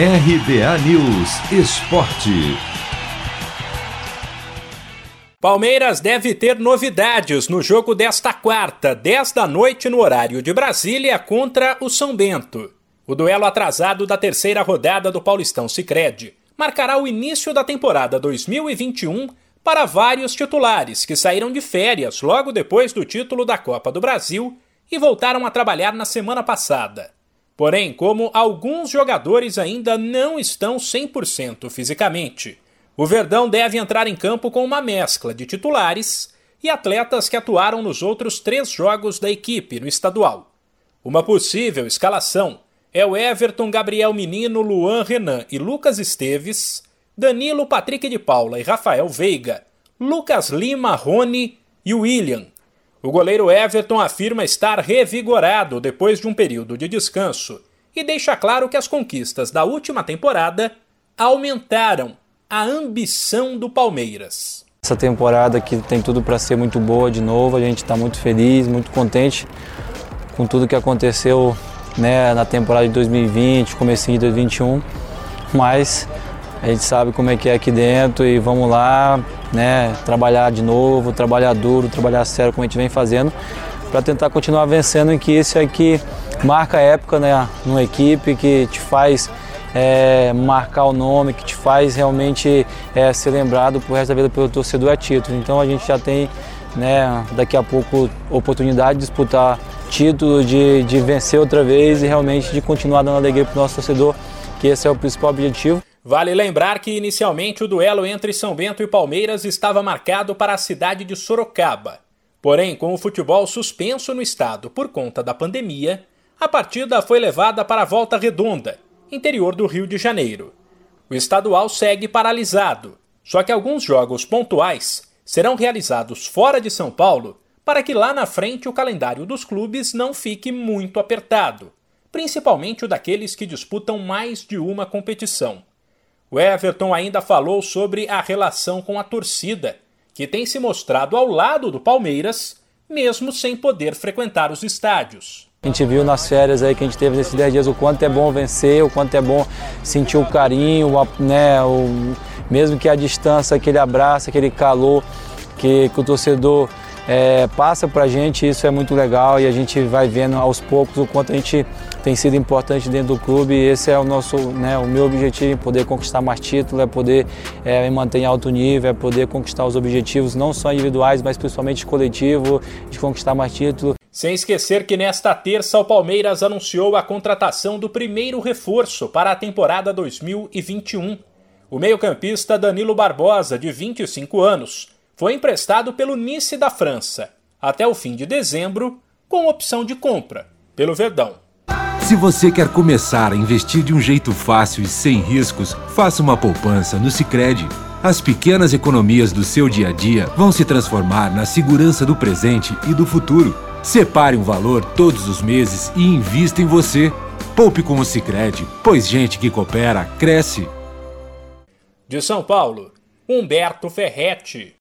RBA News Esporte. Palmeiras deve ter novidades no jogo desta quarta, 10 da noite no horário de Brasília, contra o São Bento. O duelo atrasado da terceira rodada do Paulistão Sicredi marcará o início da temporada 2021 para vários titulares que saíram de férias logo depois do título da Copa do Brasil e voltaram a trabalhar na semana passada. Porém, como alguns jogadores ainda não estão 100% fisicamente, o Verdão deve entrar em campo com uma mescla de titulares e atletas que atuaram nos outros três jogos da equipe no estadual. Uma possível escalação é o Everton, Gabriel Menino, Luan Renan e Lucas Esteves, Danilo, Patrick de Paula e Rafael Veiga, Lucas Lima, Rony e William, o goleiro Everton afirma estar revigorado depois de um período de descanso e deixa claro que as conquistas da última temporada aumentaram a ambição do Palmeiras. Essa temporada que tem tudo para ser muito boa de novo, a gente está muito feliz, muito contente com tudo que aconteceu né, na temporada de 2020, comecinho de 2021, mas a gente sabe como é que é aqui dentro e vamos lá, né, trabalhar de novo, trabalhar duro, trabalhar sério como a gente vem fazendo, para tentar continuar vencendo em que isso aqui marca a época, né, numa equipe que te faz é, marcar o nome, que te faz realmente é, ser lembrado por resto da vida pelo torcedor a título. Então a gente já tem, né, daqui a pouco oportunidade de disputar título, de, de vencer outra vez e realmente de continuar dando alegria para o nosso torcedor, que esse é o principal objetivo. Vale lembrar que inicialmente o duelo entre São Bento e Palmeiras estava marcado para a cidade de Sorocaba. Porém, com o futebol suspenso no estado por conta da pandemia, a partida foi levada para a Volta Redonda, interior do Rio de Janeiro. O estadual segue paralisado, só que alguns jogos pontuais serão realizados fora de São Paulo para que lá na frente o calendário dos clubes não fique muito apertado, principalmente o daqueles que disputam mais de uma competição. O Everton ainda falou sobre a relação com a torcida, que tem se mostrado ao lado do Palmeiras, mesmo sem poder frequentar os estádios. A gente viu nas férias aí que a gente teve nesses 10 dias o quanto é bom vencer, o quanto é bom sentir o carinho, né, o, mesmo que a distância, aquele abraço, aquele calor que, que o torcedor é, passa para a gente, isso é muito legal e a gente vai vendo aos poucos o quanto a gente tem sido importante dentro do clube. E esse é o nosso, né, o meu objetivo, poder conquistar mais títulos, é poder é, manter em alto nível, é poder conquistar os objetivos não só individuais, mas principalmente coletivo, de conquistar mais títulos. Sem esquecer que nesta terça o Palmeiras anunciou a contratação do primeiro reforço para a temporada 2021. O meio-campista Danilo Barbosa, de 25 anos, foi emprestado pelo Nice da França até o fim de dezembro, com opção de compra pelo Verdão. Se você quer começar a investir de um jeito fácil e sem riscos, faça uma poupança no Sicredi. As pequenas economias do seu dia a dia vão se transformar na segurança do presente e do futuro. Separe um valor todos os meses e invista em você. Poupe com o Sicredi, pois gente que coopera cresce. De São Paulo, Humberto Ferretti.